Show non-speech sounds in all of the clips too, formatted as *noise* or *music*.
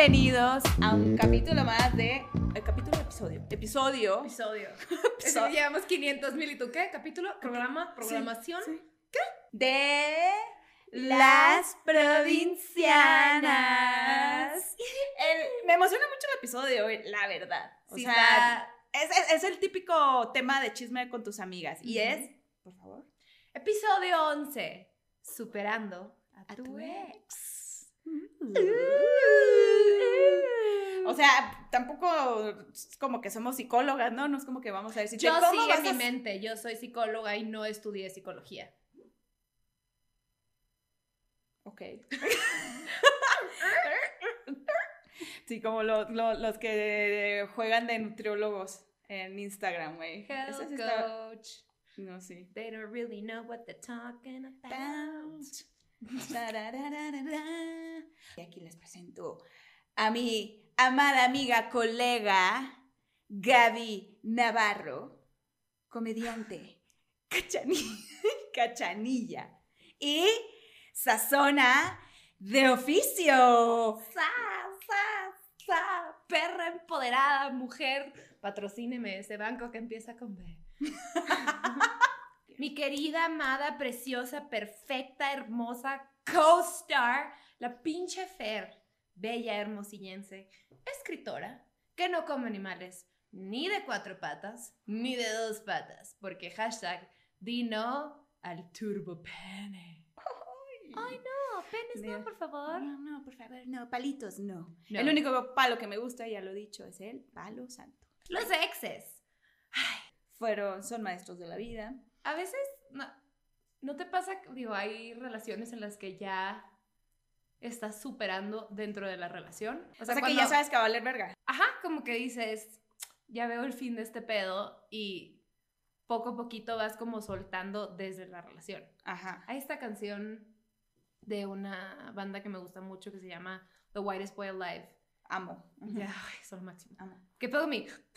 bienvenidos a un capítulo más de. El capítulo episodio. Episodio. Episodio. *laughs* Episodio. Ese llevamos 500 mil y tú qué? ¿Capítulo? ¿Programa? ¿Programación? Sí, sí. De las provincianas. *laughs* El- me emociona mucho el episodio hoy, la verdad. O Sí, sea, es, es- es el típico tema de chisme con tus amigas. Y es, por favor, Episodio 11. Superando a, a tu, tu ex. ex. O sea, tampoco es como que somos psicólogas, ¿no? No es como que vamos a decir, Yo ¿cómo sí vas en mi mente, yo soy psicóloga y no estudié psicología. Ok. Sí, como lo- lo- los que juegan de nutriólogos en Instagram, güey. Ese Health sí está- coach. No, sí. They don't really know what they're talking about. Y aquí les presento a mi amada amiga, colega, Gaby Navarro, comediante, cachani- *laughs* cachanilla y sazona de oficio. Sa, sa, sa, perra empoderada, mujer. Patrocíneme ese banco que empieza con B. *laughs* Mi querida, amada, preciosa, perfecta, hermosa co-star, la pinche Fer, bella hermosillense, escritora, que no come animales ni de cuatro patas, ni de dos patas, porque hashtag di no al turbo pene. Ay, no, penes no, por favor. No, no, por favor, no, palitos no. No. El único palo que me gusta, ya lo he dicho, es el palo santo. Los exes. Fueron, son maestros de la vida. A veces, no, ¿no te pasa? Digo, hay relaciones en las que ya estás superando dentro de la relación. O sea, que cuando- ya sabes que va a valer verga. Ajá, como que dices, ya veo el fin de este pedo y poco a poquito vas como soltando desde la relación. Ajá. Hay esta canción de una banda que me gusta mucho que se llama The Whitest Boy Alive. Amo. Ya, es lo máximo. Amo. ¿Qué pedo mi? *laughs* *laughs*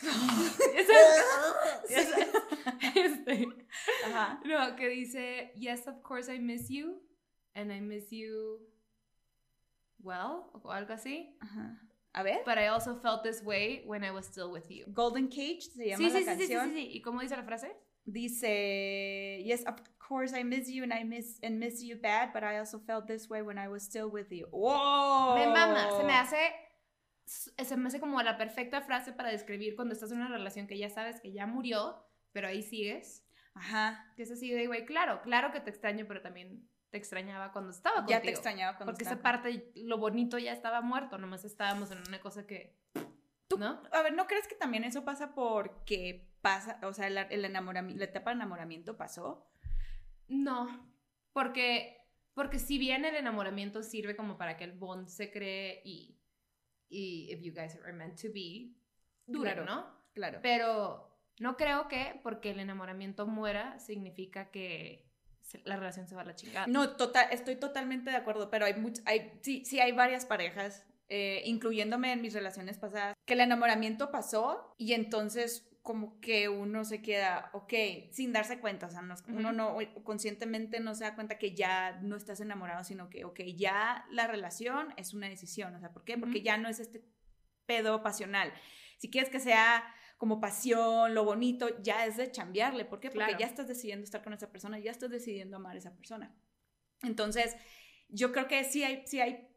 Es- *laughs* este. Ajá. No, que dice, yes, of course I miss you, and I miss you well, o algo así. Ajá. A ver. But I also felt this way when I was still with you. Golden Cage se llama Sí, la sí, sí, sí, sí, canción. sí, sí. ¿Y cómo dice la frase? Dice, yes, of course I miss you and I miss and miss you bad, but I also felt this way when I was still with you. ¡Wow! Me mama, se me hace, se me hace como la perfecta frase para describir cuando estás en una relación que ya sabes que ya murió, pero ahí sigues. Ajá. Que es así de, güey, claro, claro que te extraño, pero también te extrañaba cuando estaba contigo. Ya te extrañaba cuando Porque estaba esa parte, lo bonito ya estaba muerto, nomás estábamos en una cosa que... Tú- ¿No? A ver, ¿no crees que también eso pasa porque pasa, o sea, la, el enamoramiento, la etapa de enamoramiento pasó? No, porque, porque si bien el enamoramiento sirve como para que el bond se cree y, y if you guys are meant to be, dure, Claro. ¿no? Claro. Pero no creo que porque el enamoramiento muera significa que la relación se va a la chingada. No, total, estoy totalmente de acuerdo, pero hay much, hay, sí, sí hay varias parejas, eh, incluyéndome en mis relaciones pasadas, que el enamoramiento pasó y entonces como que uno se queda, ok, sin darse cuenta, o sea, no- uno no, conscientemente no se da cuenta que ya no estás enamorado, sino que, ok, ya la relación es una decisión, o sea, ¿por qué? Porque ya no es este pedo pasional. Si quieres que sea como pasión, lo bonito, ya es de chambearle. ¿Por qué? Porque Claro. ya estás decidiendo estar con esa persona, ya estás decidiendo amar a esa persona. Entonces, yo creo que sí hay, sí hay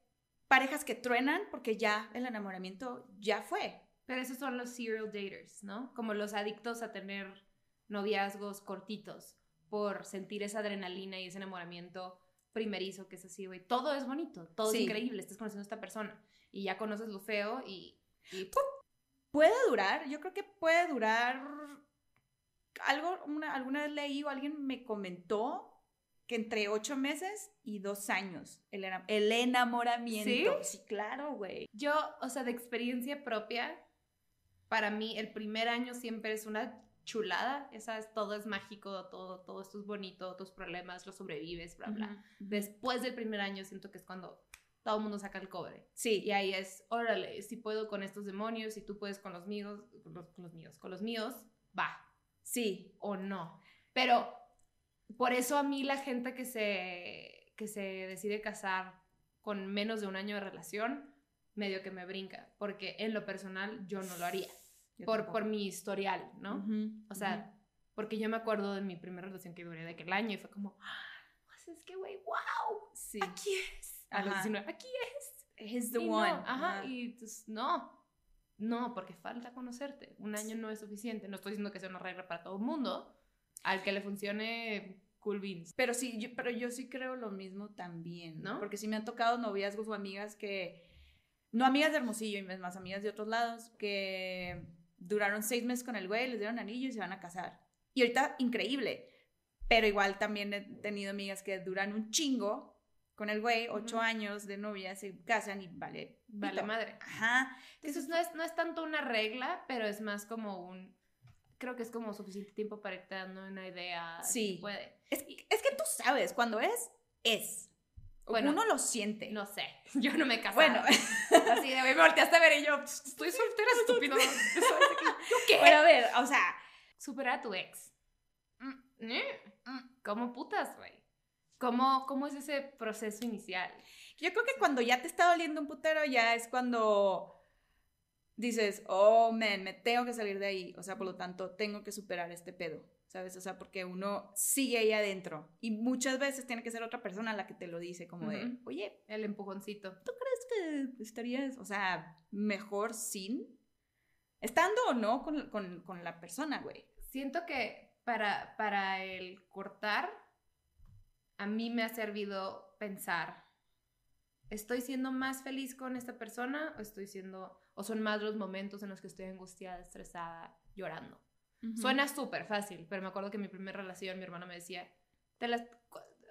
parejas que truenan porque ya el enamoramiento ya fue. Pero esos son los serial daters, ¿no? Como los adictos a tener noviazgos cortitos por sentir esa adrenalina y ese enamoramiento primerizo que es así, güey. Todo es bonito, todo Sí. es increíble, estás conociendo a esta persona y ya conoces lo feo y... y Puede durar, yo creo que puede durar algo, una- alguna vez leí o alguien me comentó que entre ocho meses y dos años el, el enamoramiento. Sí, claro, güey. Yo, o sea, de experiencia propia, para mí el primer año siempre es una chulada, esa es, todo es mágico, todo, todo esto es bonito, tus problemas los sobrevives, bla, bla. Después del primer año siento que es cuando todo el mundo saca el cobre. Sí, Y ahí es, órale, si puedo con estos demonios, si tú puedes con los míos, con los, con los míos, con los míos, va, sí. o no. Pero por eso a mí la gente que se, que se decide casar con menos de un año de relación, medio que me brinca, porque en lo personal yo no lo haría, Yo por, tampoco. por mi historial, ¿no? Ujú, O sea, porque yo me acuerdo de mi primera relación que duré de aquel año y fue como, "Ah, pues es que, güey, wow, sí. aquí es. A los Ajá. 19, aquí es. He's the Y no, one. ajá, y pues no. No, porque falta conocerte. Un año no es suficiente. No estoy diciendo que sea una regla para todo el mundo. Al que le funcione, cool beans. Pero sí, yo, pero yo sí creo lo mismo también, ¿No? Porque sí me han tocado noviazgos o amigas que, no amigas de Hermosillo, y más amigas de otros lados, que duraron seis meses con el güey, les dieron anillo y se van a casar. Y ahorita, increíble. Pero igual también he tenido amigas que duran un chingo con el güey, ocho años de novia, se casan y vale. Vale pito. madre. Ajá. Entonces no es, no es tanto una regla, pero es más como un... Creo que es como suficiente tiempo para irte dando una idea. Sí. puede. Es, es que tú sabes, cuando es, es. Bueno, Uno lo siente. No sé. *laughs* Yo no me casado. Bueno, *laughs* Así de, me volteaste a ver y yo, "Pss, estoy soltera, *laughs* estúpido. ¿Yo qué? pero a ver, o sea, Superar a tu ex. Mm, ¿Eh? mm. ¿Cómo putas, güey? ¿Cómo, ¿Cómo es ese proceso inicial? Yo creo que cuando ya te está doliendo un putero, ya es cuando dices, oh, man, me tengo que salir de ahí. O sea, por lo tanto, tengo que superar este pedo, ¿sabes? O sea, porque uno sigue ahí adentro. Y muchas veces tiene que ser otra persona la que te lo dice, como de, Ujú. oye, El empujoncito. ¿tú crees que estarías, o sea, mejor sin? Estando o no con, con- con la persona, güey. Siento que para, para el cortar, a mí me ha servido pensar, ¿estoy siendo más feliz con esta persona o estoy siendo, o son más los momentos en los que estoy angustiada, estresada, llorando? Suena súper fácil, pero me acuerdo que en mi primera relación mi hermana me decía, te las,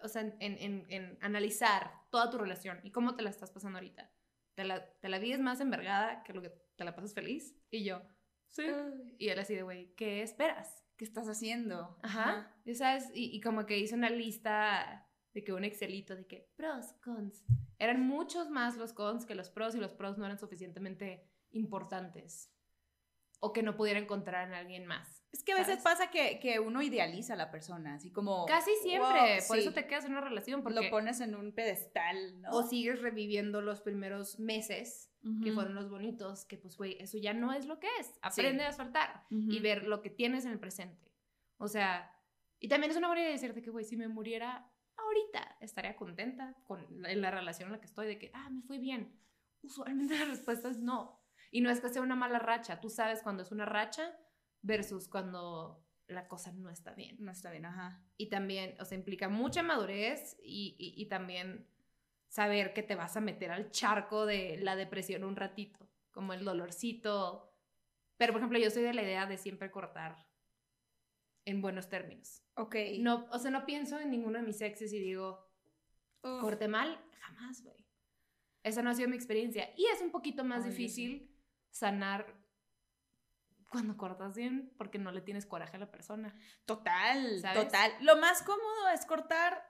o sea, en, en- en analizar toda tu relación y cómo te la estás pasando ahorita. ¿Te la, te la vives más envergada que lo que te la pasas feliz? Y yo, sí. Y él así de, güey, ¿qué esperas? ¿Qué estás haciendo? Ajá. Y, ¿sabes? Y, y como que hice una lista de que un Excelito de que pros, cons. Eran muchos más los cons que los pros y los pros no eran suficientemente importantes. O que no pudiera encontrar en alguien más. Es que a veces ¿Sabes? pasa que, que uno idealiza a la persona, así como... Casi siempre. wow, por sí. eso te quedas en una relación. Porque Lo pones en un pedestal, ¿no? o sigues reviviendo los primeros meses que Ujú. fueron los bonitos, que pues, güey, eso ya no es lo que es. Aprende a soltar. Y ver lo que tienes en el presente. O sea, y también es una buena idea decirte que, güey, si me muriera ahorita, estaría contenta con la, en la relación en la que estoy, de que, ah, me fue bien. Usualmente *laughs* la respuesta es no. Y no es que sea una mala racha, tú sabes cuando es una racha versus cuando la cosa no está bien. No está bien, ajá. Y también, o sea, implica mucha madurez y, y- y también saber que te vas a meter al charco de la depresión un ratito, como el dolorcito. Pero, por ejemplo, yo soy de la idea de siempre cortar en buenos términos. Ok. No, o sea, no pienso en ninguno de mis exes y digo, Uf. corté mal, jamás, güey. Esa no ha sido mi experiencia. Y es un poquito más Ay, difícil sanar cuando cortas bien porque no le tienes coraje a la persona. Total, ¿Sabes? total. Lo más cómodo es cortar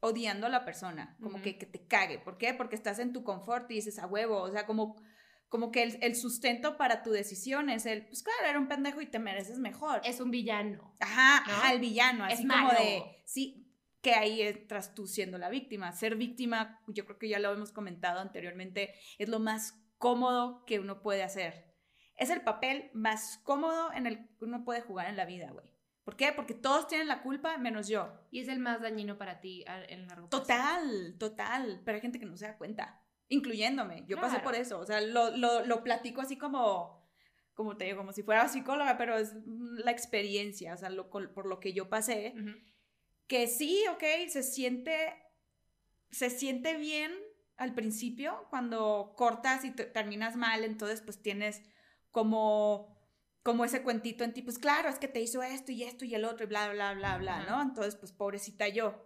odiando a la persona, como que, que te cague. ¿Por qué? Porque estás en tu confort y dices a huevo, o sea, como, como que el, el sustento para tu decisión es el, pues claro, era un pendejo y te mereces mejor. Es un villano. Ajá, el villano, Es así como malo. de, sí, que ahí entras tú siendo la víctima. Ser víctima, yo creo que ya lo hemos comentado anteriormente, es lo más cómodo que uno puede hacer. Es el papel más cómodo en el que uno puede jugar en la vida, güey. ¿Por qué? Porque todos tienen la culpa menos yo. Y es el más dañino para ti en largo plazo. Total, total. Pero hay gente que no se da cuenta, incluyéndome. Yo pasé Claro. por eso. O sea, lo, lo, lo platico así como, como te digo, como si fuera psicóloga, pero es la experiencia, o sea, lo, por lo que yo pasé. Ujú. Que sí, ok, se siente, se siente bien al principio cuando cortas y te- terminas mal, entonces pues tienes como, como ese cuentito en ti, pues claro, es que te hizo esto y esto y el otro y bla, bla, bla, bla. ¿no? Entonces pues pobrecita yo.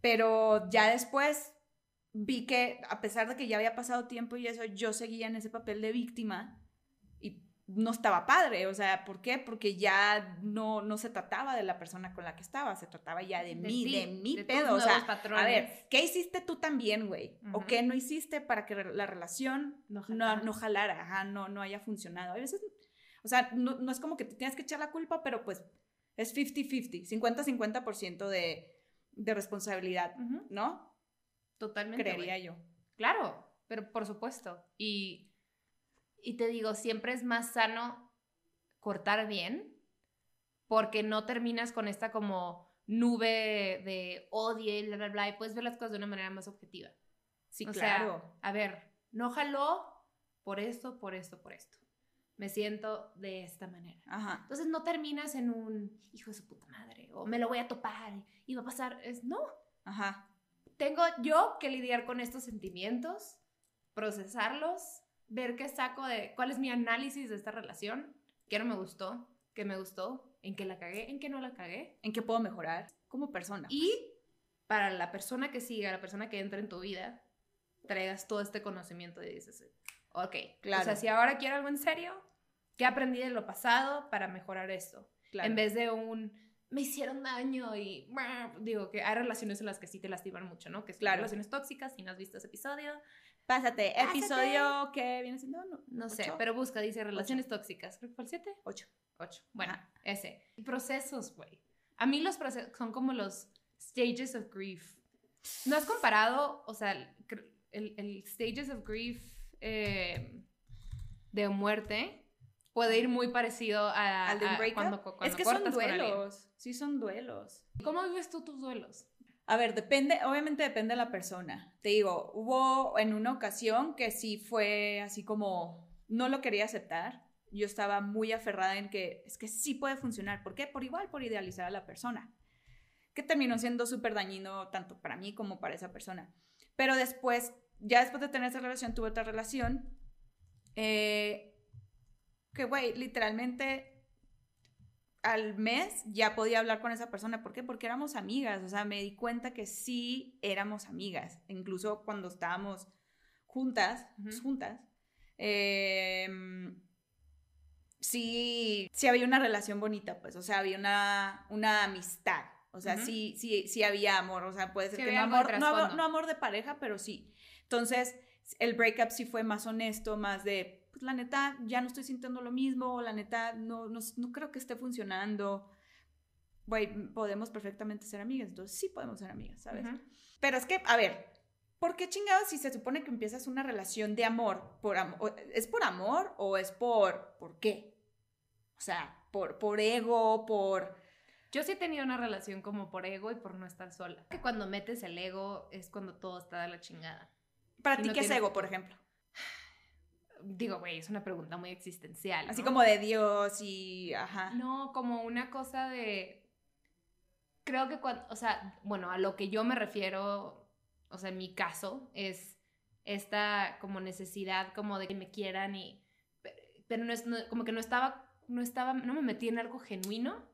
Pero ya después vi que a pesar de que ya había pasado tiempo y eso, yo seguía en ese papel de víctima no estaba padre, o sea, ¿por qué? Porque ya no, no se trataba de la persona con la que estaba, se trataba ya de, mí, ti, de mi tus pedo, o sea, patrones. a ver, ¿qué hiciste tú también, güey? ¿O qué no hiciste para que la relación No no, jalara. no jalara, ajá, no, no haya funcionado? A veces, o sea, no, no es como que te tienes que echar la culpa, pero pues es 50-50, 50-50% de, de responsabilidad. ¿no? Totalmente. Creería yo. Claro. pero por supuesto. Y, y te digo, siempre es más sano cortar bien porque no terminas con esta como nube de odio y bla, bla, bla, y puedes ver las cosas de una manera más objetiva. Sí, O claro. sea, a ver, no jaló por esto, por esto, por esto. Me siento de esta manera. Ajá. Entonces no terminas en un hijo de su puta madre o me lo voy a topar y va a pasar. Es, no, Ajá. tengo yo que lidiar con estos sentimientos, procesarlos, ver qué saco de cuál es mi análisis de esta relación, qué no me gustó, qué me gustó, en qué la cagué, en qué no la cagué. ¿En qué puedo mejorar como persona? Y para la persona que siga, la persona que entra en tu vida, traigas todo este conocimiento y dices, ok, Claro. o sea, si ahora quiero algo en serio, ¿qué aprendí de lo pasado para mejorar esto? Claro. En vez de un, me hicieron daño y, digo, que hay relaciones en las que sí te lastiman mucho, ¿no? Que son Claro. relaciones tóxicas, si no has visto ese episodio, Pásate. Pásate. Episodio que viene siendo no, no sé, pero busca, dice relaciones tóxicas, creo que fue el 7. ocho. 8. Bueno, Ajá. ese. Procesos, güey. A mí los procesos son como los stages of grief. ¿No has comparado, o sea, el, el stages of grief eh, de muerte puede ir muy parecido a, Al de a cuando, cuando es que son duelos. Sí, son duelos. ¿Cómo vives tú tus duelos? A ver, depende, obviamente depende de la persona. Te digo, hubo en una ocasión que sí fue así como, no lo quería aceptar. Yo estaba muy aferrada en que es que sí puede funcionar. ¿Por qué? Por igual, por idealizar a la persona. Que terminó siendo súper dañino tanto para mí como para esa persona. Pero después, ya después de tener esa relación, tuve otra relación. eh, que, güey, literalmente al mes ya podía hablar con esa persona. ¿Por qué? Porque éramos amigas. O sea, me di cuenta que sí éramos amigas. Incluso cuando estábamos juntas, pues, juntas, eh, sí, sí había una relación bonita, pues. O sea, había una, una amistad. O sea, sí, sí, sí había amor. O sea, puede ser Sí que no amor, no, no amor de pareja, pero sí. Entonces, el breakup sí fue más honesto, más de, pues la neta, ya no estoy sintiendo lo mismo, la neta, no, no, no creo que esté funcionando. Güey, podemos perfectamente ser amigas, entonces sí podemos ser amigas, ¿sabes? Pero es que, a ver, ¿por qué chingados si se supone que empiezas una relación de amor? Por am- ¿Es por amor o es por, por qué? O sea, por, por ego, por... Yo sí he tenido una relación como por ego y por no estar sola. Que cuando metes el ego es cuando todo está de la chingada. Para ti, no ¿qué es ego, por ejemplo? Digo, güey, es una pregunta muy existencial. Así como de Dios y... Ajá. No, como una cosa de. Creo que cuando. O sea, bueno, a lo que yo me refiero, o sea, en mi caso, es esta como necesidad como de que me quieran y. pe- Pero no es. no- como que no estaba. No estaba. No me metí en algo genuino.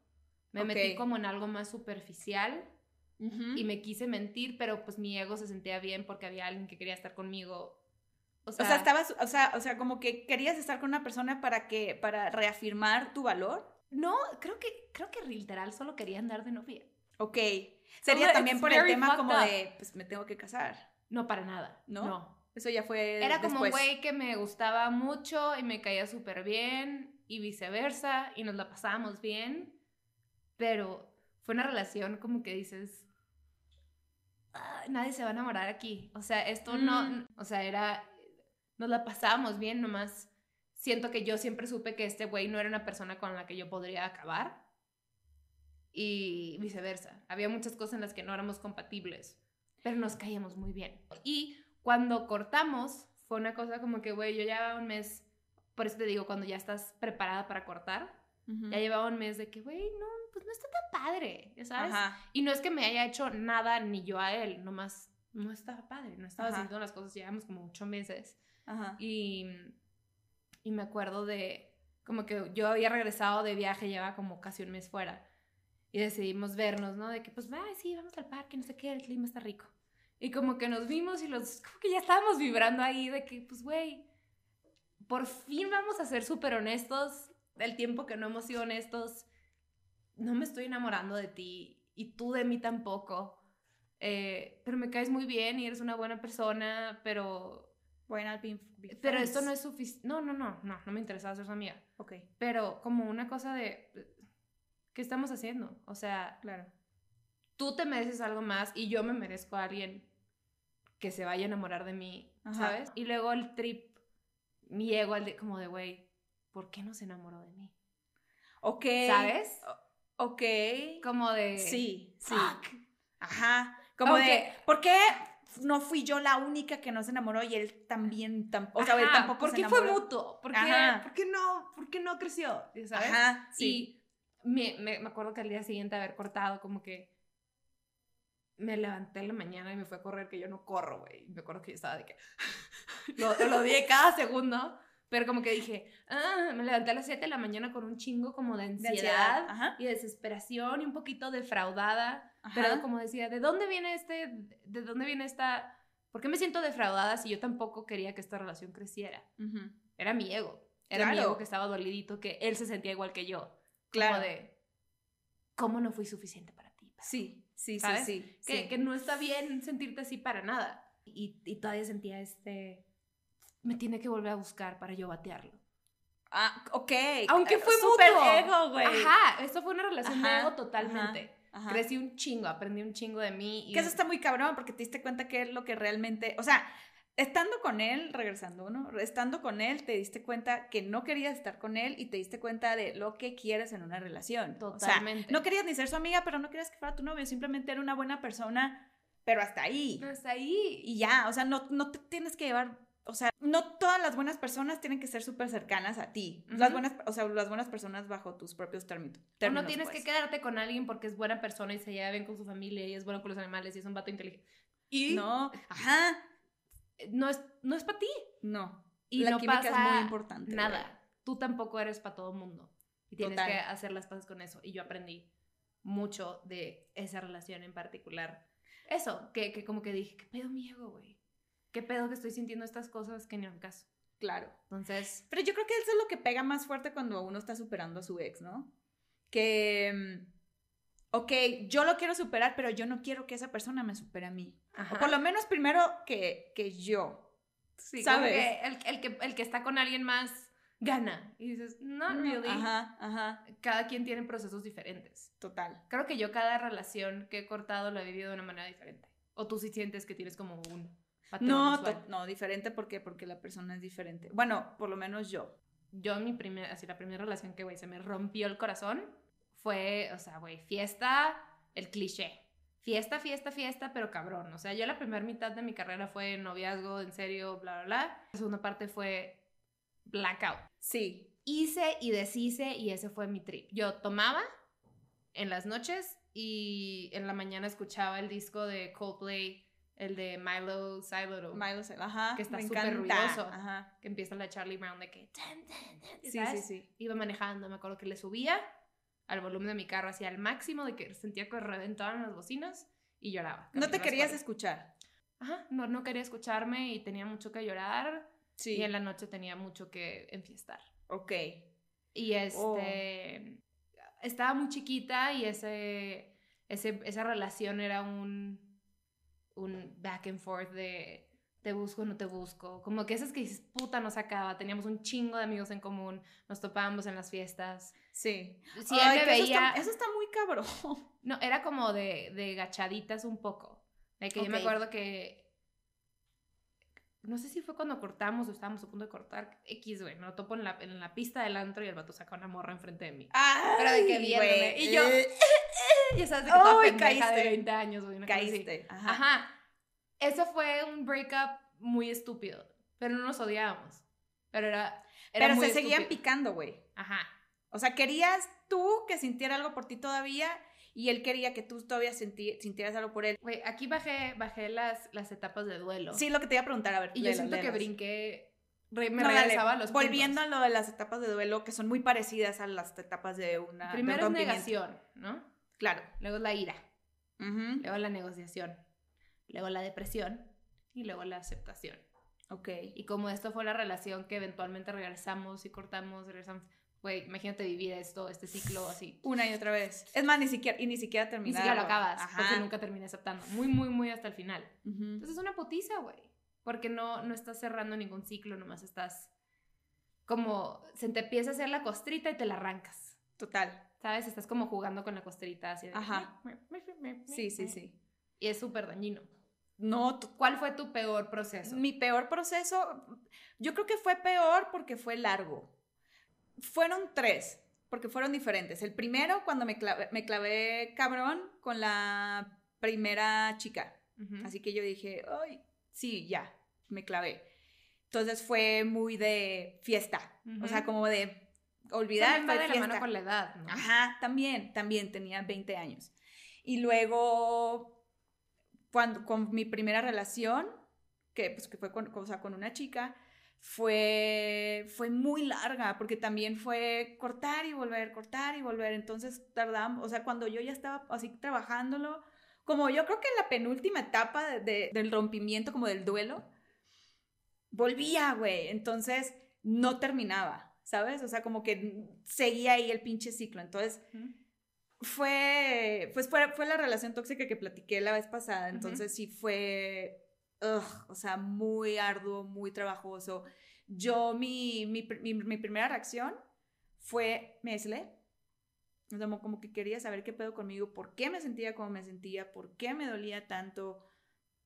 Me metí como en algo más superficial y me quise mentir, pero pues mi ego se sentía bien porque había alguien que quería estar conmigo. O O sea, sea, estabas, o sea, o sea, como que querías estar con una persona para que, para reafirmar tu valor. no, creo que, creo que literal solo quería andar de novia. Ok. Sería también por el tema como up. de, pues me tengo que casar. No, para nada. ¿No? No. Eso ya fue Era como un güey que me gustaba mucho y me caía súper bien y viceversa y nos la pasábamos bien, pero fue una relación como que dices, "Ay, nadie se va a enamorar aquí. O sea, esto Mm. no, o sea, era, nos la pasábamos bien, nomás siento que yo siempre supe que este güey no era una persona con la que yo podría acabar y viceversa. Había muchas cosas en las que no éramos compatibles, pero nos caíamos muy bien. Y cuando cortamos, fue una cosa como que, güey, yo llevaba un mes, por eso te digo, cuando ya estás preparada para cortar, Ujú. ya llevaba un mes de que, güey, no, pues no está tan padre, ¿sabes? Ajá. Y no es que me haya hecho nada ni yo a él, nomás no estaba padre, no estaba Ajá. haciendo las cosas, llevamos como ocho meses. Ajá. Y, y me acuerdo de, como que yo había regresado de viaje, llevaba como casi un mes fuera. Y decidimos vernos, ¿no? De que, pues, va, sí, vamos al parque, no sé qué, el clima está rico. Y como que nos vimos y los, como que ya estábamos vibrando ahí de que, pues, güey, por fin vamos a ser súper honestos. El tiempo que no hemos sido honestos, no me estoy enamorando de ti y tú de mí tampoco. Eh, pero me caes muy bien y eres una buena persona, pero Be- be pero friends? esto no es suficiente. No, no, no, no, no me interesaba ser su amiga. Ok, Pero como una cosa de, ¿qué estamos haciendo? O sea, claro. tú te mereces algo más y yo me merezco a alguien que se vaya a enamorar de mí, Ajá. ¿sabes? Y luego el trip, mi ego, al de, como de, güey, ¿por qué no se enamoró de mí? Ok. ¿Sabes? Ok. Como de... Sí, sí. Fuck. Ajá. Como de, Aunque- ¿por qué no fui yo la única que no se enamoró y él también tampoco? O sea, él tampoco ¿Por se qué fue mutuo? ¿Por qué, Ajá. ¿Por qué no? ¿Por qué no creció? ¿Sabes? Ajá, sí. Y me, me, me acuerdo que al día siguiente haber cortado, como que me levanté en la mañana y me fui a correr, que yo no corro, güey. Me acuerdo que yo estaba de que *laughs* lo, lo odié cada segundo, pero como que dije, ah, me levanté a las 7 de la mañana con un chingo como de De ansiedad, y desesperación y un poquito defraudada. Ajá. Pero como decía, ¿de dónde viene este, de dónde viene esta, por qué me siento defraudada si yo tampoco quería que esta relación creciera? Era mi ego. Era mi ego que estaba dolidito, que él se sentía igual que yo. Claro. Como de, ¿cómo no fui suficiente para ti? Sí, sí, ¿Sabes? sí, sí. Que, sí. que no está bien sentirte así para nada. Y, y todavía sentía este, me tiene que volver a buscar para yo batearlo. Ah, ok. Aunque Eh, fue súper mutuo. ego, güey. Ajá, esto fue una relación de Ajá, ego totalmente. Ajá. Crecí un chingo, aprendí un chingo de mí. Y Que eso está muy cabrón porque te diste cuenta que es lo que realmente, o sea, estando con él, regresando, ¿no? Estando con él, te diste cuenta que no querías estar con él y te diste cuenta de lo que quieres en una relación. Totalmente. O sea, no querías ni ser su amiga, pero no querías que fuera tu novio, simplemente era una buena persona, pero hasta ahí. Hasta ahí. Y ya, o sea, no, no te tienes que llevar, o sea, no todas las buenas personas tienen que ser súper cercanas a ti. Las buenas, o sea, las buenas personas bajo tus propios términos. O no tienes pues. que quedarte con alguien porque es buena persona y se lleva bien con su familia y es bueno con los animales y es un vato inteligente. Y No, ajá, no es, no es para ti. no. Y la no química pasa es muy importante. Nada. Tú tampoco eres para todo el mundo. Y tienes Total. que hacer las paces con eso. Y yo aprendí mucho de esa relación en particular. Eso, que, que como que dije, ¿qué pedo mi ego, güey? ¿Qué pedo que estoy sintiendo estas cosas que ni al caso? Claro. Entonces, Pero yo creo que eso es lo que pega más fuerte cuando uno está superando a su ex, ¿no? Que, mm, ok, yo lo quiero superar, pero yo no quiero que esa persona me supere a mí. O por lo menos primero que, que yo. sí, ¿sabes? que el, el que el que está con alguien más gana. Y dices, no, really. Ajá, ajá, Cada quien tiene procesos diferentes. total. Creo que yo cada relación que he cortado lo he vivido de una manera diferente. O tú sí sientes que tienes como un No, no, diferente porque porque la persona es diferente. Bueno, por lo menos yo. yo mi primera, así la primera relación que, güey, se me rompió el corazón fue, o sea, güey, fiesta, el cliché. Fiesta, fiesta, fiesta, pero cabrón. O sea, yo la primera mitad de mi carrera fue noviazgo, en serio, bla, bla, bla. La segunda parte fue blackout. Sí. Hice y deshice y ese fue mi trip. Yo tomaba en las noches y en la mañana escuchaba el disco de Coldplay, el de Milo Silo, Milo Cyrus, ajá. Que está súper ruidoso. Ajá. que empieza la Charlie Brown de que... Sí, sí, sí. iba manejando, me acuerdo que le subía al volumen de mi carro hacia el máximo de que sentía que reventaban las bocinas y lloraba. No te querías escuchar. Ajá, no, no quería escucharme y tenía mucho que llorar Sí. y en la noche tenía mucho que enfiestar. Ok. Y este... Estaba muy chiquita y ese, ese, esa relación era un, un back and forth de te busco no te busco. Como que esas que dices, puta, no se acaba. Teníamos un chingo de amigos en común, nos topábamos en las fiestas. Sí. Si Ay, él me que eso veía... está- Eso está, muy cabrón. *laughs* No, era como de, de gachaditas un poco. De que yo me acuerdo que. No sé si fue cuando cortamos o estábamos a punto de cortar. X, güey. Me lo topo en la, en la pista del antro y el vato saca una morra enfrente de mí. Pero de que Ay, viéndome. Y yo, *laughs* Ya sabes de que toda Ay, pendeja de caíste. 20 años, güey. una. Caíste. Ajá. Ajá. Eso fue un breakup muy estúpido. Pero no nos odiábamos. Pero era. era Pero muy se seguían estúpido. picando, güey. Ajá. O sea, querías tú que sintiera algo por ti todavía y él quería que tú todavía senti- sintieras algo por él. Güey, aquí bajé, bajé las, las etapas de duelo. Sí, lo que te iba a preguntar, a ver. Y yo siento que brinqué. me No, regresaba a los Volviendo puntos. a lo de las etapas de duelo, que son muy parecidas a las etapas de una. de un Primero es rompimiento. negación, ¿no? Claro. Luego es la ira. Ujú. Luego la negociación. Luego la depresión. Y luego la aceptación. Ok. Y como esto fue la relación que eventualmente regresamos y cortamos, regresamos. Güey, imagínate vivir esto, este ciclo así. Una y otra vez. Es más, ni siquiera, y ni siquiera Ni terminar. siquiera lo acabas, Ajá. porque nunca terminé aceptando. Muy, muy, muy hasta el final. Ujú. Entonces es una putiza, güey. Porque no, no estás cerrando ningún ciclo, nomás estás como se te empieza a hacer la costrita y te la arrancas. Total. ¿Sabes? Estás como jugando con la costrita así de... Ajá. Sí, sí, sí. Y es súper dañino. No, ¿Cuál fue tu peor proceso? mi peor proceso, yo creo que fue peor porque fue largo. Fueron tres, porque fueron diferentes. El primero, cuando me clavé, me clavé cabrón con la primera chica. Ujú. Así que yo dije, ay, sí, ya, me clavé. Entonces fue muy de fiesta, o sea, como de olvidar, También va de la mano con la edad, ¿no? Ajá, también, también tenía 20 años. Y luego, cuando, con mi primera relación, que, pues, que fue con, o sea, con una chica, fue, fue muy larga, porque también fue cortar y volver, cortar y volver. Entonces tardamos, o sea, cuando yo ya estaba así trabajándolo, como yo creo que en la penúltima etapa de- de- del rompimiento, como del duelo, volvía, güey. Entonces no terminaba, ¿sabes? O sea, como que seguía ahí el pinche ciclo. Entonces fue, pues fue, fue la relación tóxica que platiqué la vez pasada, entonces sí fue, ugh, o sea, muy arduo, muy trabajoso. Yo, mi, mi, mi, mi primera reacción fue, me aislé, o sea, como- como que quería saber qué pedo conmigo, por qué me sentía como me sentía, por qué me dolía tanto.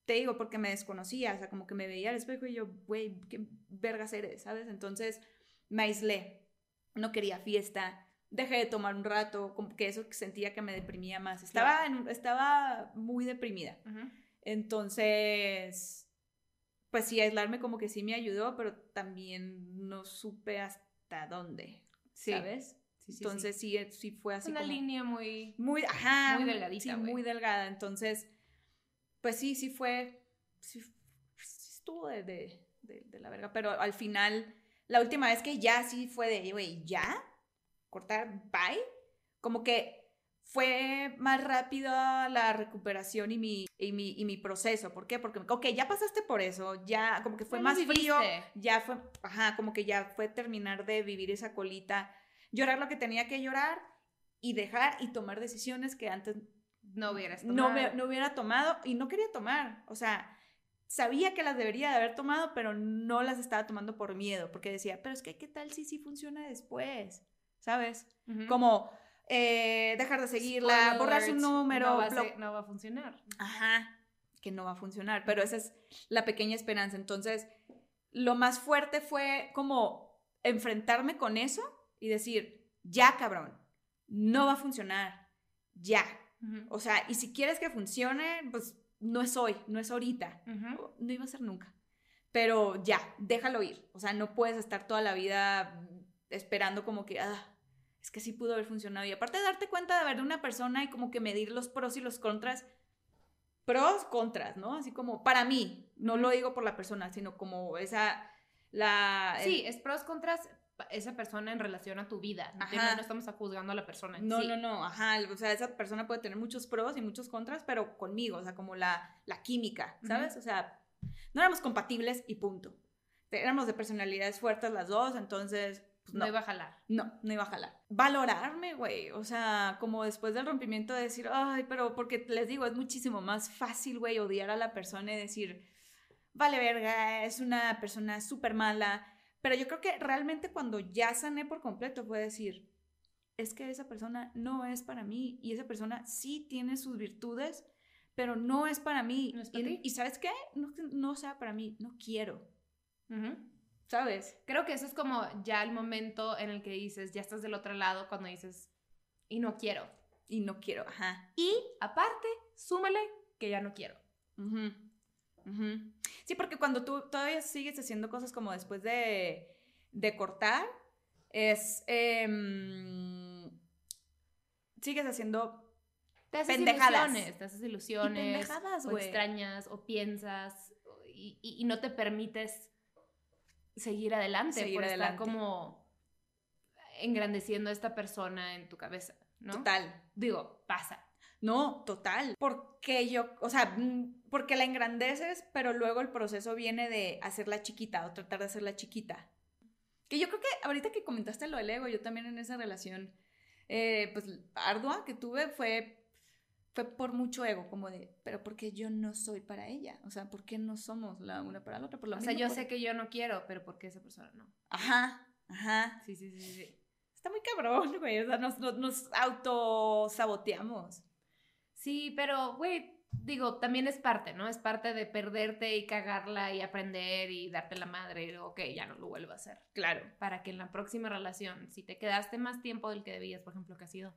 Te digo, porque me desconocía, o sea, como que me veía al espejo y yo, güey, qué vergas eres, ¿sabes? Entonces me aislé, no quería fiesta, dejé de tomar un rato, como que eso sentía que me deprimía más. Estaba, en- estaba muy deprimida. Entonces, pues sí, aislarme como que sí me ayudó, pero también no supe hasta dónde. ¿sabes? Sí, sí, sí. Entonces sí, sí fue así una como... línea muy... Muy, ajá. Muy delgadita, Sí, muy delgada. Entonces, pues sí, sí fue. Sí, sí estuvo de, de, de- de la verga. Pero al final, la última vez que ya sí fue de, güey, ya, cortar, bye. Como que fue más rápida la recuperación y mi, y mi, y mi proceso. ¿Por qué? Porque, ok, ya pasaste por eso, ya, como que fue más frío, ya fue, ajá, como que ya fue terminar de vivir esa colita, llorar lo que tenía que llorar y dejar y tomar decisiones que antes No hubieras no, tomado. me- no hubiera tomado y no quería tomar. O sea, sabía que las debería de haber tomado, pero no las estaba tomando por miedo, porque decía, pero es que, ¿qué tal si sí funciona después? ¿Sabes? Como eh, dejar de seguirla, borrar su número, No va, ser- no va a funcionar. Ajá, que no va a funcionar, pero esa es la pequeña esperanza. Entonces, lo más fuerte fue como enfrentarme con eso y decir, ya cabrón, no va a funcionar, ya. O sea, y si quieres que funcione, pues no es hoy, no es ahorita, Ujú. no iba a ser nunca. Pero ya, déjalo ir. O sea, no puedes estar toda la vida esperando como que, ah, es que sí pudo haber funcionado. Y aparte de darte cuenta de ver de una persona y como que medir los pros y los contras, pros, contras, ¿no? Así como para mí, no lo digo por la persona, sino como esa, la... el- Sí, es pros contras esa persona en relación a tu vida. No, no estamos juzgando a la persona. en No, sí. no, no, ajá, o sea, esa persona puede tener muchos pros y muchos contras, pero conmigo, o sea, como la, la química, ¿sabes? O sea, no éramos compatibles y punto. Éramos de personalidades fuertes las dos, entonces, pues, No no, iba a jalar. no, no iba a jalar. Valorarme, güey, o sea, como después del rompimiento de decir, ay, pero porque les digo, es muchísimo más fácil, güey, odiar a la persona y decir, vale verga, es una persona súper mala, pero yo creo que realmente cuando ya sané por completo fue decir, es que esa persona no es para mí y esa persona sí tiene sus virtudes, pero no es para mí. No es para y, ¿sabes qué? No, no sea para mí, no quiero. ¿sabes? Creo que eso es como ya el momento en el que dices, ya estás del otro lado, cuando dices, y no quiero. Y no quiero, ajá. Y aparte, súmale que ya no quiero. Ujú, ujú. Sí, porque cuando tú todavía sigues haciendo cosas como después de, de cortar, es... em, sigues haciendo... Te haces Pendejadas. ilusiones, te haces ilusiones. pendejadas, o extrañas, o piensas, y, y- y no te permites seguir adelante Seguir por adelante. estar como engrandeciendo a esta persona en tu cabeza, ¿no? Total. Digo, pasa. No, total. Porque yo, o sea, mm, porque la engrandeces, pero luego el proceso viene de hacerla chiquita o tratar de hacerla chiquita. Que yo creo que ahorita que comentaste lo del ego, yo también en esa relación, eh, pues ardua que tuve fue, fue por mucho ego, como de, pero porque yo no soy para ella, o sea, ¿por qué no somos la una para la otra? Por O sea, yo por- sé que yo no quiero, pero ¿por qué esa persona no? Ajá, ajá. Sí, sí, sí, sí. Está muy cabrón, güey, o sea, nos, nos, nos autosaboteamos. Sí, pero, güey, digo, también es parte, ¿no? Es parte de perderte y cagarla y aprender y darte la madre y ok, ya no lo vuelvo a hacer. Claro. Para que en la próxima relación, si te quedaste más tiempo del que debías, por ejemplo, que ha sido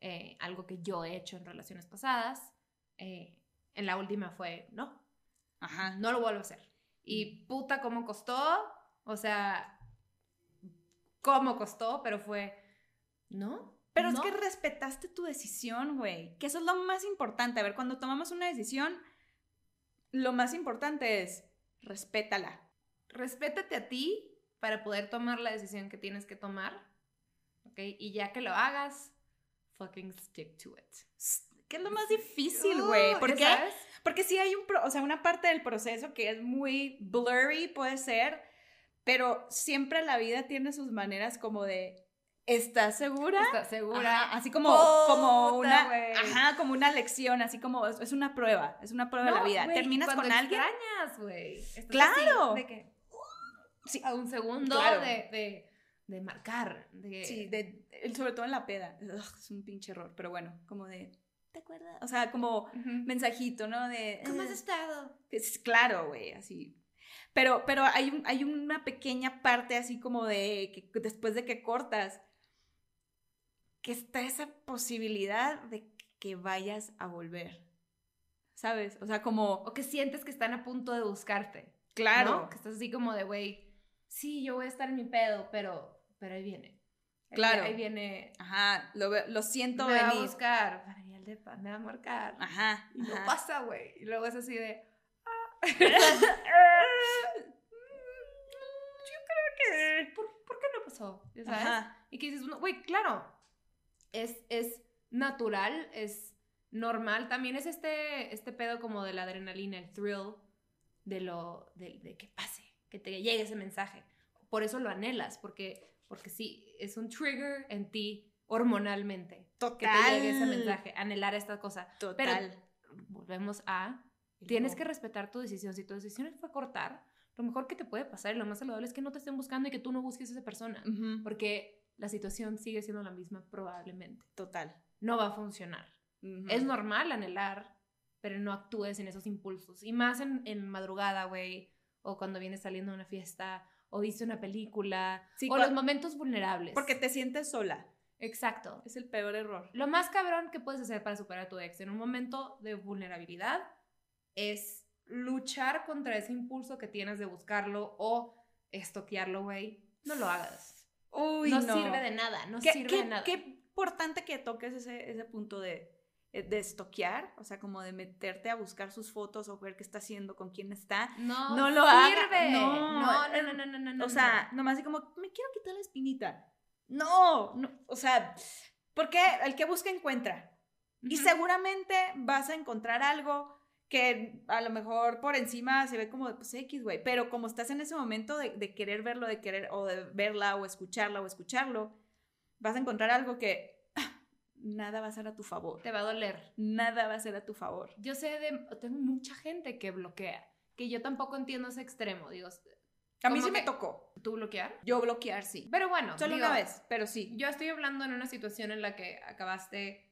eh, algo que yo he hecho en relaciones pasadas, eh, en la última fue, no, Ajá. no lo vuelvo a hacer. Y puta, ¿cómo costó? O sea, ¿cómo costó? Pero fue, ¿no? Pero no. es que respetaste tu decisión, güey. Que eso es lo más importante. A ver, cuando tomamos una decisión, lo más importante es respétala. Respétate a ti para poder tomar la decisión que tienes que tomar, ¿ok? Y ya que lo hagas, fucking stick to it. Que es lo más difícil, güey. Uh, ¿Por ¿ya qué? sabes? Porque sí hay un, o sea, una parte del proceso que es muy blurry, puede ser, pero siempre la vida tiene sus maneras como de, ¿estás segura? ¿Estás segura? Ajá, así como, Puta, como una, ajá, como una lección, así como, es, es una prueba, es una prueba de la vida. Terminas con alguien, extrañas, güey. Claro. así de que, Sí. a un segundo Claro. de, de, de marcar. De, sí, de- sobre todo en la peda, Ugh, es un pinche error, pero bueno, como de, ¿te acuerdas? O sea, como mensajito, ¿no? De, ¿Cómo has estado? Es claro, güey, así. Pero, pero hay, un, hay una pequeña parte así como de que después de que cortas, que está esa posibilidad de que vayas a volver. ¿Sabes? O sea, como, O que sientes que están a punto de buscarte. claro, ¿no? Que estás así como de, güey, sí, yo voy a estar en mi pedo, pero, pero ahí viene. Ahí- Claro. Ahí viene. ajá, lo, lo siento me va a venir. buscar. Para ir al depa, me va a marcar. Ajá, Y no pasa, güey. Y luego es así de. *laughs* *laughs* Yo creo que. ¿Por, por qué no pasó? ¿Ya sabes? Ajá. Y que dices, "No, güey, claro. Es, es natural, es normal. También es este, este pedo como de la adrenalina, el thrill de lo. de, de que pase, que te llegue ese mensaje. Por eso lo anhelas, porque, porque sí, es un trigger en ti hormonalmente. Que te llegue ese Total. mensaje, anhelar esta cosa. Total. Volvemos a Tienes que respetar tu decisión. Si tu decisión fue cortar, lo mejor que te puede pasar y lo más saludable es que no te estén buscando y que tú no busques a esa persona. Porque la situación sigue siendo la misma probablemente. Total. No va a funcionar. Es normal anhelar, pero no actúes en esos impulsos. Y más en, en madrugada, güey, o cuando vienes saliendo de una fiesta, o viste una película, Sí, o los momentos vulnerables. Porque te sientes sola. Exacto. Es el peor error. Lo más cabrón que puedes hacer para superar a tu ex en un momento de vulnerabilidad es luchar contra ese impulso que tienes de buscarlo o estoquearlo, güey. No lo hagas. Uy, no, no. sirve de nada, no ¿Qué, sirve qué- de nada. qué importante que toques ese, ese punto de, eh, de estoquear, o sea, como de meterte a buscar sus fotos o ver qué está haciendo, con quién está. no, no lo sirve. no, No, no, no, no, no, no, no, o sea, nomás así como, me quiero quitar la espinita. No, no, o sea, porque el que busca encuentra. Y seguramente vas a encontrar algo que a lo mejor por encima se ve como de, pues X, güey, pero como estás en ese momento de, de querer verlo, de querer, o de verla, o escucharla, o escucharlo, vas a encontrar algo que ah, *laughs* nada va a ser a tu favor. te va a doler. Nada va a ser a tu favor. Yo sé de, tengo mucha gente que bloquea, que yo tampoco entiendo ese extremo, digo, A mí sí me tocó. ¿tú bloquear? Yo bloquear, sí. Pero bueno, Solo digo, una vez, pero sí. Yo estoy hablando en una situación en la que acabaste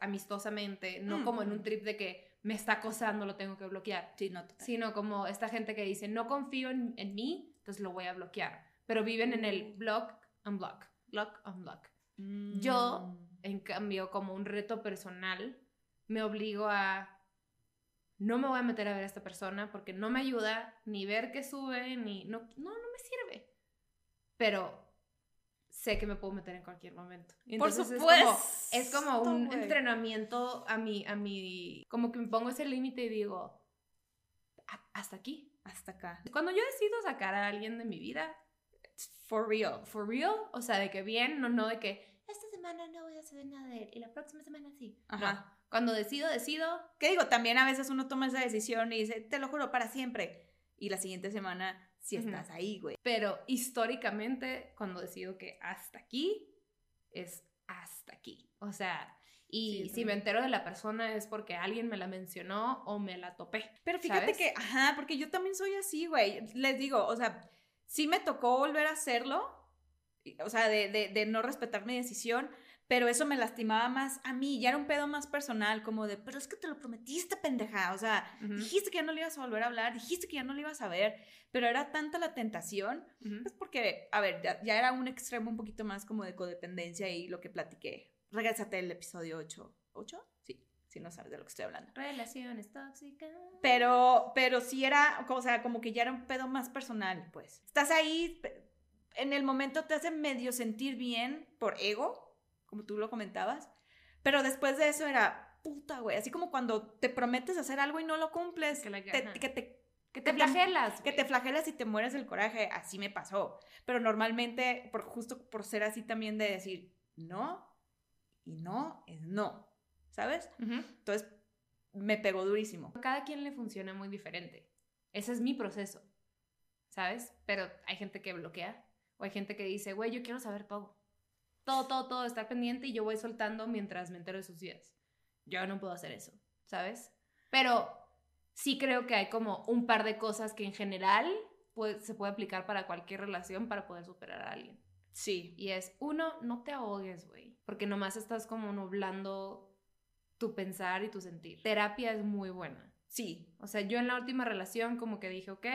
amistosamente, no Mm. como en un trip de que me está acosando, lo tengo que bloquear, Sí, no, sino como esta gente que dice, no confío en, en mí, entonces lo voy a bloquear, pero viven en el block, unblock, block, unblock. Yo, Mm. En cambio, como un reto personal, me obligo a, no me voy a meter a ver a esta persona porque no me ayuda ni ver qué sube, ni, no, no, no me sirve, pero sé que me puedo meter en cualquier momento. Y Por entonces es supuesto. como- es como un güey. entrenamiento a mi, a mi, como que me pongo ese límite y digo, "A- hasta aquí. Hasta acá. Cuando yo decido sacar a alguien de mi vida, For real. for real, o sea, de que bien, no, no de que esta semana no voy a saber nada de él y la próxima semana sí. Ajá. No, cuando decido, decido. ¿Qué digo? También a veces uno toma esa decisión y dice, te lo juro, para siempre. Y la siguiente semana, si estás ahí, güey. Pero históricamente, cuando decido que hasta aquí, es hasta aquí. O sea, y Sí, si me entero de la persona es porque alguien me la mencionó o me la topé. Pero fíjate ¿Sabes? que, ajá, porque yo también soy así, güey. Les digo, o sea, sí me tocó volver a hacerlo, o sea, de, de- de no respetar mi decisión, pero eso me lastimaba más a mí, ya era un pedo más personal, como de, pero es que te lo prometiste, pendeja, o sea, Ujú. dijiste que ya no le ibas a volver a hablar, dijiste que ya no le ibas a ver, pero era tanta la tentación, Ujú. pues porque, a ver, ya, ya era un extremo un poquito más como de codependencia y lo que platiqué. Regrésate el episodio 8. ¿8? Sí, si no sabes de lo que estoy hablando. Relaciones tóxicas. Pero, pero sí era, o sea, como que ya era un pedo más personal, pues. Estás ahí, en el momento te hace medio sentir bien por ego, como tú lo comentabas, pero después de eso era, puta, güey, así como cuando te prometes hacer algo y no lo cumples, Que la- te- que te Que te te- flagelas. que te flagelas y te mueres del coraje, así me pasó. Pero normalmente, por, justo por ser así también de decir no y no es no, ¿sabes? Entonces me pegó durísimo. Cada quien le funciona muy diferente. Ese es mi proceso, ¿sabes? Pero hay gente que bloquea o hay gente que dice, güey, yo quiero saber todo. Todo, todo, todo, estar pendiente y yo voy soltando mientras me entero de sus vidas. Yo no puedo hacer eso, ¿sabes? Pero sí creo que hay como un par de cosas que en general pues, se puede aplicar para cualquier relación para poder superar a alguien. Sí. Y es, uno, no te ahogues, güey, porque nomás estás como nublando tu pensar y tu sentir. Terapia es muy buena. Sí. O sea, yo en la última relación como que dije, ok,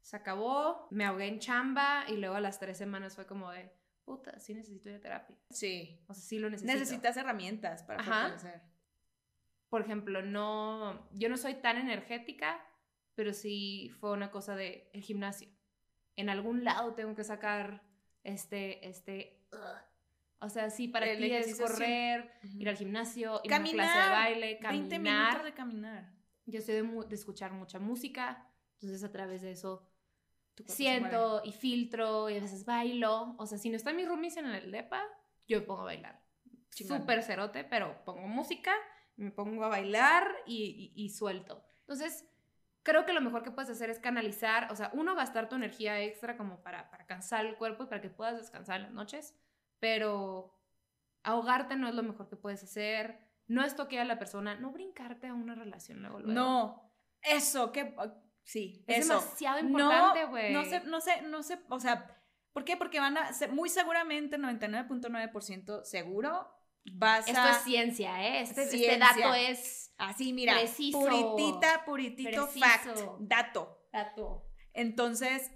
se acabó, me ahogué en chamba y luego a las tres semanas fue como de, puta, sí necesito ir a terapia. Sí. O sea, sí lo necesito. Necesitas herramientas para Ajá. fortalecer. Por ejemplo, no, yo no soy tan energética, pero sí fue una cosa de el gimnasio. En algún lado tengo que sacar este, este, ugh. o sea, sí, para El ti es sí. correr, ir al gimnasio, ir a una clase de baile, 20 caminar. minutos de caminar. Yo soy de, de escuchar mucha música, entonces a través de eso Tu cuerpo se mueve. Siento y filtro y a veces bailo. O sea, si no están mis roomies en el depa, yo me pongo a bailar. Súper cerote, pero pongo música, me pongo a bailar y, y- y suelto. Entonces, creo que lo mejor que puedes hacer es canalizar, o sea, uno, gastar tu energía extra como para, para cansar el cuerpo y para que puedas descansar en las noches, pero ahogarte no es lo mejor que puedes hacer. No estoquear a la persona, no brincarte a una relación luego. luego. No. Eso, que. Sí, Es eso. demasiado importante, no, güey. no sé, no sé, no sé, o sea, ¿por qué? Porque van a, muy seguramente, 99.9% seguro, vas Esto a... es ciencia, ¿eh? Este, este Ciencia. dato es Así, mira, Preciso. puritita, puritito Preciso. fact, dato. dato. Entonces,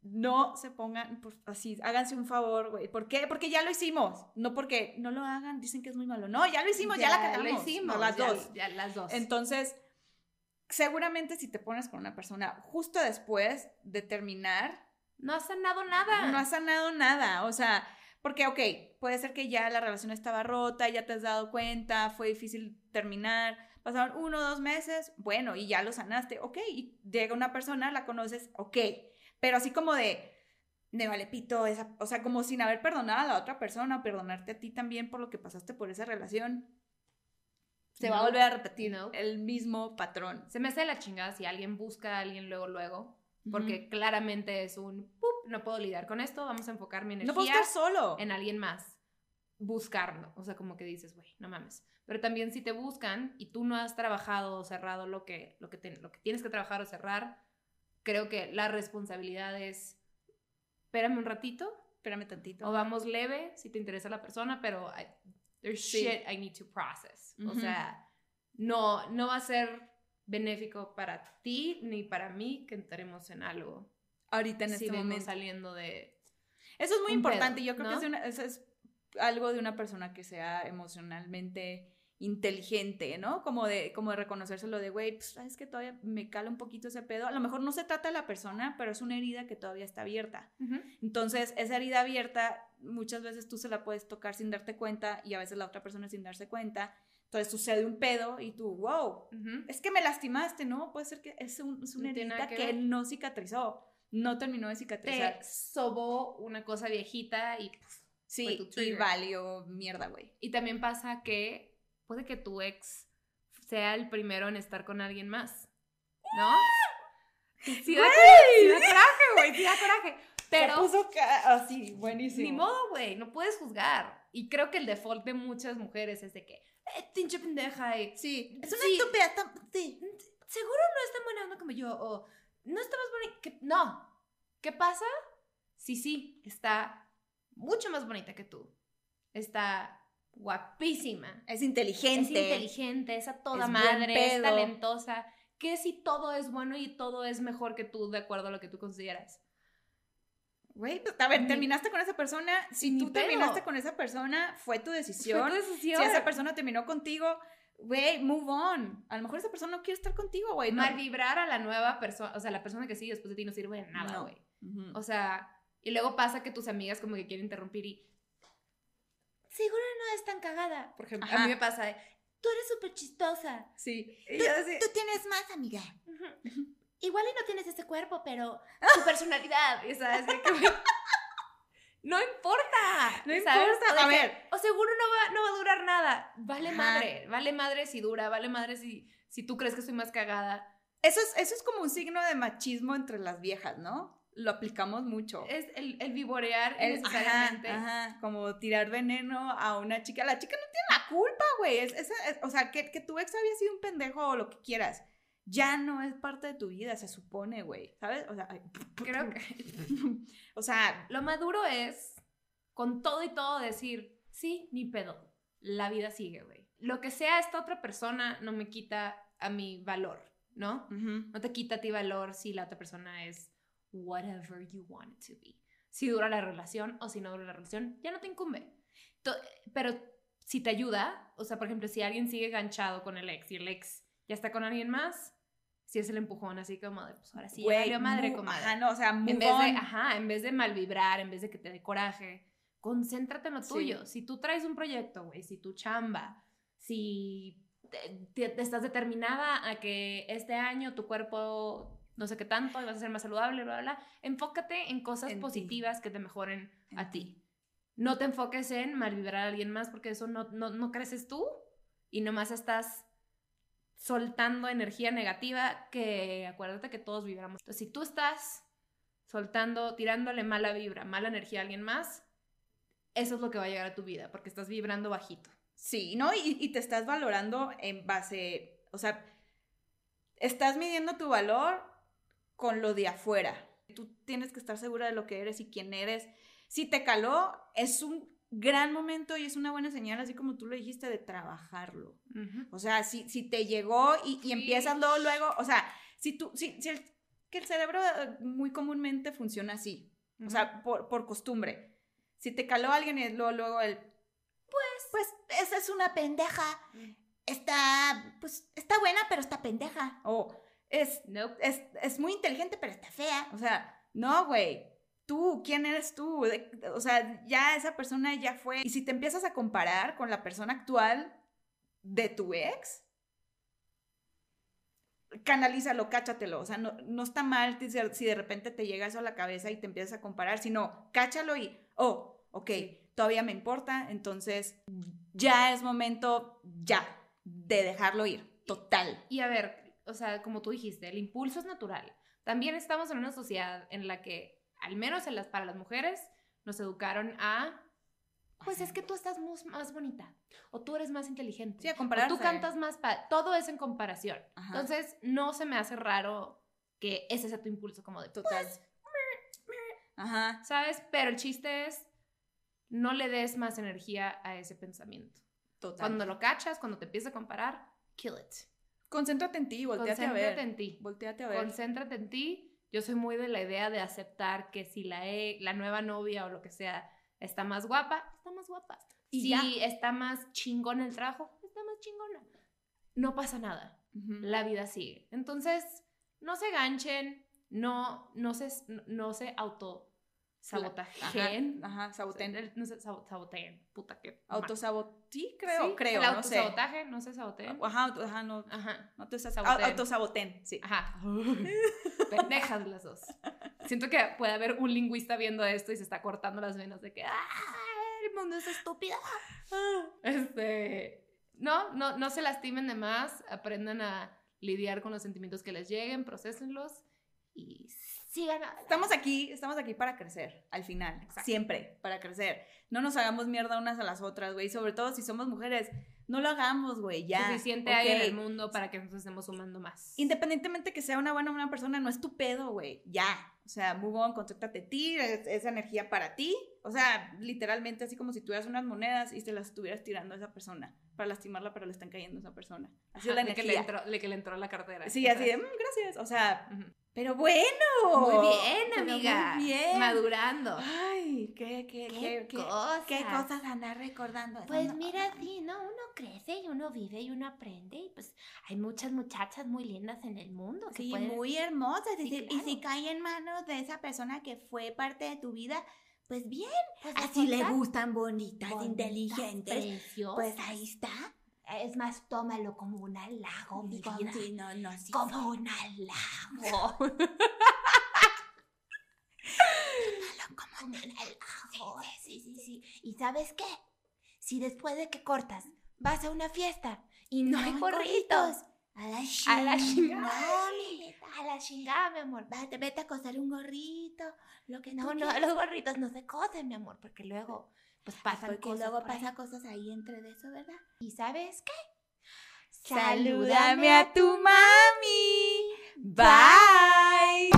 no se pongan, por- así, háganse un favor, güey. ¿Por qué? Porque ya lo hicimos. No porque no lo hagan, dicen que es muy malo. No, ya lo hicimos, ya, la cagamos. Lo hicimos. No, las ya- dos. Ya, las dos. Entonces, seguramente si te pones con una persona justo después de terminar, no has sanado nada. no has sanado nada. O sea, porque, ok, puede ser que ya la relación estaba rota, ya te has dado cuenta, fue difícil terminar, pasaron uno o dos meses, bueno, y ya lo sanaste, ok, y llega una persona, la conoces, ok, pero así como de, de vale pito, esa, o sea, como sin haber perdonado a la otra persona, o perdonarte a ti también por lo que pasaste por esa relación, se va a volver a repetir no. el mismo patrón. Se me hace la chingada si alguien busca a alguien luego, luego. Porque claramente es un, "Pup, no puedo lidiar con esto, vamos a enfocar mi energía no puedo estar solo. en alguien más. Buscarlo. O sea, como que dices, güey, no mames. Pero también si te buscan y tú no has trabajado o cerrado lo que, lo que, te- lo que tienes que trabajar o cerrar, creo que la responsabilidad es, espérame un ratito, Espérame tantito. o vamos leve si te interesa la persona, pero there's Sí. shit I need to process. O sea, no, no va a ser benéfico para ti ni para mí que entremos en algo. Ahorita en si este momento. saliendo de... Eso es muy importante. pedo, Yo creo ¿no? que es, una- es algo de una persona que sea emocionalmente inteligente, ¿no? Como de, como de reconocérselo de, güey, pues, sabes que todavía me cala un poquito ese pedo. A lo mejor no se trata de la persona, pero es una herida que todavía está abierta. Entonces, esa herida abierta, muchas veces tú se la puedes tocar sin darte cuenta y a veces la otra persona sin darse cuenta. Entonces sucede un pedo y tú, wow, es que me lastimaste, ¿no? Puede ser que es, un- es una herida que, no cicatrizó, no terminó de cicatrizar. Te sobó una cosa viejita y... puf. fue Sí, tu y valió mierda, güey. Y también pasa que puede que tu ex sea el primero en estar con alguien más, ¿no? Sí da, sí da coraje, güey, sí da coraje. Pero... Se puso así, buenísimo. Ni modo, güey, no puedes juzgar. Y creo que el default de muchas mujeres es de que, eh, pinche pendeja, Sí, es una Sí. estúpida. Sí. seguro no es tan buena onda como yo, o no está más bonita. que-". No. ¿Qué pasa? Sí, sí, está mucho más bonita que tú. Está guapísima. Es inteligente. Es inteligente, es a toda Es madre, es talentosa. ¿Qué si todo es bueno y todo es mejor que tú de acuerdo a lo que tú consideras? Güey, pues, a ver, terminaste con esa persona. Si tú terminaste con esa persona, fue tu decisión. Fue tu decisión. Si esa persona terminó contigo, güey, move on. A lo mejor esa persona no quiere estar contigo, güey. no- Mal vibrar a la nueva persona, o sea, la persona que sigue después de ti no sirve de nada, No. güey. Ujú. O sea, y luego pasa que tus amigas como que quieren interrumpir y... Seguro no es tan cagada. Por ejemplo, a Ajá. mí me pasa de, tú eres súper chistosa. Sí. Y yo así- tienes más, amiga. Ujú. Igual y no tienes ese cuerpo, pero *laughs* tu personalidad, sabes *laughs* no importa, No ¿sabes? importa, O a ver. o seguro no va, no va a durar nada. Vale Ajá. madre, vale madre si dura, vale madre si, si tú crees que soy más cagada. Eso es, eso es como un signo de machismo entre las viejas, ¿no? Lo aplicamos mucho. Es el, el vivorear El- innecesariamente. Ajá, ajá, como tirar veneno a una chica. La chica no tiene la culpa, güey. Es, es- es- o sea, que, que tu ex había sido un pendejo o lo que quieras. Ya no es parte de tu vida, se supone, güey. ¿Sabes? O sea, ay, *laughs* Creo que *laughs* o sea, lo maduro es, con todo y todo, decir, sí, ni pedo. La vida sigue, güey. Lo que sea esta otra persona no me quita a mi valor, ¿no? ujú, No te quita a ti valor si la otra persona es whatever you want it to be. Si dura la relación o si no dura la relación, ya no te incumbe. To- Pero si te ayuda, o sea, por ejemplo, si alguien sigue ganchado con el ex y el ex ya está con alguien más, si es el empujón así como de, pues ahora sí, ya güey, valió madre, comadre. Ajá, no, o sea, En vez de, on. ajá, en vez de mal vibrar, en vez de que te dé coraje, concéntrate en lo Sí. tuyo. Si tú traes un proyecto, güey, si tu chamba, si te, te- te estás determinada a que este año tu cuerpo no sé qué tanto y vas a ser más saludable, bla, bla, bla, enfócate en cosas En ti. positivas que te mejoren En a ti. No te enfoques en mal vibrar a alguien más porque eso no, no, no creces tú y nomás estás soltando energía negativa que acuérdate que todos vibramos. Entonces, si tú estás soltando, tirándole mala vibra, mala energía a alguien más, eso es lo que va a llegar a tu vida porque estás vibrando bajito. Sí, ¿no? Y, y te estás valorando en base, o sea, estás midiendo tu valor con lo de afuera. Tú tienes que estar segura de lo que eres y quién eres. Si te caló, es un gran momento y es una buena señal, así como tú lo dijiste, de trabajarlo. O sea, si, si te llegó y, y Sí. empiezas luego, luego, o sea, si tú, si, si el, que el cerebro eh, muy comúnmente funciona así, o sea, por, por costumbre. Si te caló alguien y luego, luego el, Pues esa es una pendeja. Está, pues, está buena, pero está pendeja. o es, Nope. es, es muy inteligente, pero está fea. O sea, no, güey. Tú, ¿quién eres tú? De- o sea, ya esa persona ya fue. Y si te empiezas a comparar con la persona actual de tu ex, canalízalo, cáchatelo. O sea, no, no está mal si si de repente te llega eso a la cabeza y te empiezas a comparar, sino cáchalo y, oh, ok, todavía me importa, entonces ya es momento, ya, de dejarlo ir. Total. Y a ver, o sea, como tú dijiste, el impulso es natural. También estamos en una sociedad en la que, al menos en las, para las mujeres, nos educaron a, pues es que tú estás mus- más bonita, o tú eres más inteligente, Sí, a o tú cantas más, todo es en comparación. Ajá. Entonces, no se me hace raro que ese sea tu impulso como de, Total. Ajá. ¿sabes? Pero el chiste es, no le des más energía a ese pensamiento. Total. Cuando lo cachas, cuando te empieza a comparar, kill it. Concéntrate en ti, volteate a Concéntrate ver. en ti. Volteate a ver. Concéntrate en ti. Yo soy muy de la idea de aceptar que si la, e- la nueva novia o lo que sea está más guapa, está más guapa. Y si ya. está más chingón el trabajo, está más chingona. No pasa nada. Ujú. La vida sigue. Entonces, no se ganchen, no, no se, no se auto. Ajá, ajá, saboteen. No se sabo- saboteen. Puta que. Autosabotí, creo, Sí, creo, el no sé. autosabotaje, no se saboteen. Ajá, auto- ajá, no, Ajá. no te Saboteen. autosaboten, sí. Ajá. *laughs* Pendejas las dos. Siento que puede haber un lingüista viendo esto y se está cortando las venas de que ¡ah! El mundo es estúpido. Este. No, no, no se lastimen de más. Aprendan a lidiar con los sentimientos que les lleguen, procesenlos y sigan. Estamos aquí, estamos aquí para crecer, al final, Exacto. siempre, para crecer. No nos hagamos mierda unas a las otras, güey, sobre todo si somos mujeres. No lo hagamos, güey, ya. Suficiente hay en el mundo para que nos estemos sumando más. Independientemente que sea una buena o una persona, no es tu pedo, güey, ya. O sea, move on, concéntrate a ti, es- esa energía para ti. O sea, literalmente así como si tuvieras unas monedas y se las estuvieras tirando a esa persona para lastimarla, pero le están cayendo a esa persona. Así es la Ajá, que le energía. entró, que le entró a la cartera. Sí, así de, "Mm, gracias. O sea, pero bueno. Muy bien, amiga. Muy bien. Madurando. Ay, qué, qué, ¿Qué, qué, cosas? qué cosas andar recordando. Pues No, mira, sí, ¿no? Uno crece y uno vive y uno aprende. Y pues hay muchas muchachas muy lindas en el mundo que Sí, pueden... muy hermosas. y, Sí, y claro. si cae en manos de esa persona que fue parte de tu vida, pues bien. pues, Así le gustan bonitas, bonitas, inteligentes. preciosas. Pues ahí está. Es más, tómalo como un halago, mi vida. sí, no, no, sí. Como un halago. *laughs* Como un halago. Sí, sí, sí. ¿Y sabes qué? Si después de que cortas vas a una fiesta y no, hay gorritos, A la a la chingada. chingada, a la chingada, mi amor. Vete, vete a coser un gorrito, lo que No, no, los gorritos no se cosen, mi amor, porque luego pues pasan Porque cosas luego pasa cosas ahí entre de eso, ¿verdad? ¿Y sabes qué? Salúdame a tu mami. Bye.